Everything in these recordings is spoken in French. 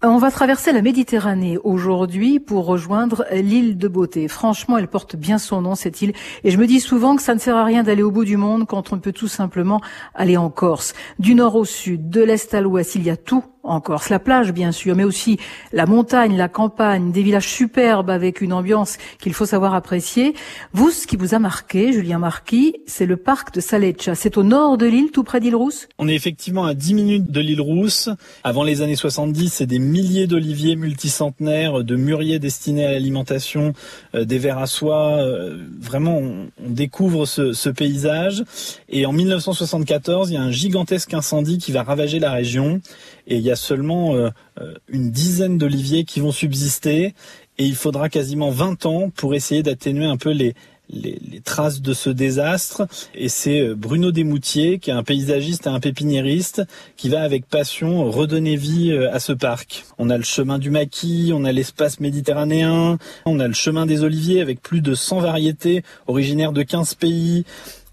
On va traverser la Méditerranée aujourd'hui pour rejoindre l'île de Beauté. Franchement, elle porte bien son nom, cette île. Et je me dis souvent que ça ne sert à rien d'aller au bout du monde quand on peut tout simplement aller en Corse. Du nord au sud, de l'est à l'ouest, il y a tout en Corse. La plage, bien sûr, mais aussi la montagne, la campagne, des villages superbes avec une ambiance qu'il faut savoir apprécier. Vous, ce qui vous a marqué, Julien Marquis, c'est le parc de Saleccia. C'est au nord de l'île, tout près d'île Rousse On est effectivement à 10 minutes de l'île Rousse. Avant les années 70, c'est des milliers d'oliviers multicentenaires, de mûriers destinés à l'alimentation, euh, des vers à soie. Euh, vraiment, on, découvre ce, ce paysage. Et en 1974, il y a un gigantesque incendie qui va ravager la région. Et il y a seulement euh, euh, une dizaine d'oliviers qui vont subsister et il faudra quasiment 20 ans pour essayer d'atténuer un peu les, traces de ce désastre. Et c'est euh, Bruno Desmoutiers, qui est un paysagiste et un pépiniériste, qui va avec passion redonner vie à ce parc. On a le chemin du maquis, on a l'espace méditerranéen, on a le chemin des oliviers avec plus de 100 variétés originaires de 15 pays.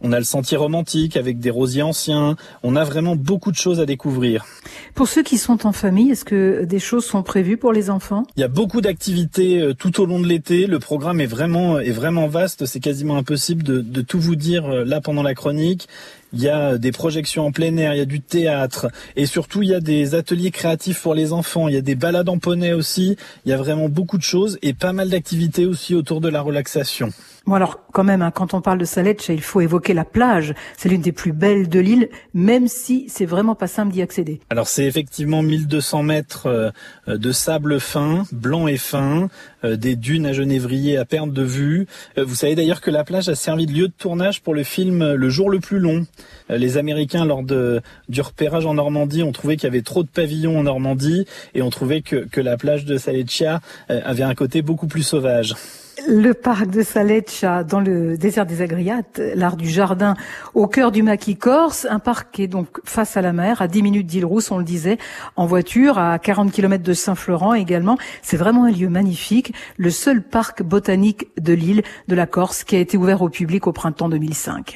On a le sentier romantique avec des rosiers anciens. On a vraiment beaucoup de choses à découvrir. Pour ceux qui sont en famille, est-ce que des choses sont prévues pour les enfants? Il y a beaucoup d'activités euh, tout au long de l'été. Le programme est vraiment est vraiment vaste. C'est quasiment impossible de, de tout vous dire euh, là pendant la chronique. Il y a des projections en plein air, il y a du théâtre et surtout il y a des ateliers créatifs pour les enfants, il y a des balades en poney aussi, il y a vraiment beaucoup de choses et pas mal d'activités aussi autour de la relaxation. Bon alors quand même, hein, quand on parle de Saletch, il faut évoquer la plage. C'est l'une des plus belles de l'île, même si c'est vraiment pas simple d'y accéder. Alors c'est effectivement 1200 mètres euh, de sable fin, blanc et fin, euh, des dunes à genévrier à perte de vue. Euh, vous savez d'ailleurs que la plage a servi de lieu de tournage pour le film Le jour le plus long. Les Américains, lors de, du repérage en Normandie, ont trouvé qu'il y avait trop de pavillons en Normandie et ont trouvé que, la plage de Saleccia avait un côté beaucoup plus sauvage. Le parc de Saleccia, dans le désert des Agriates, l'art du jardin au cœur du maquis corse, un parc qui est donc face à la mer, à 10 minutes d'Île-Rousse, on le disait, en voiture, à 40 km de Saint-Florent également. C'est vraiment un lieu magnifique, le seul parc botanique de l'île de la Corse qui a été ouvert au public au printemps 2005.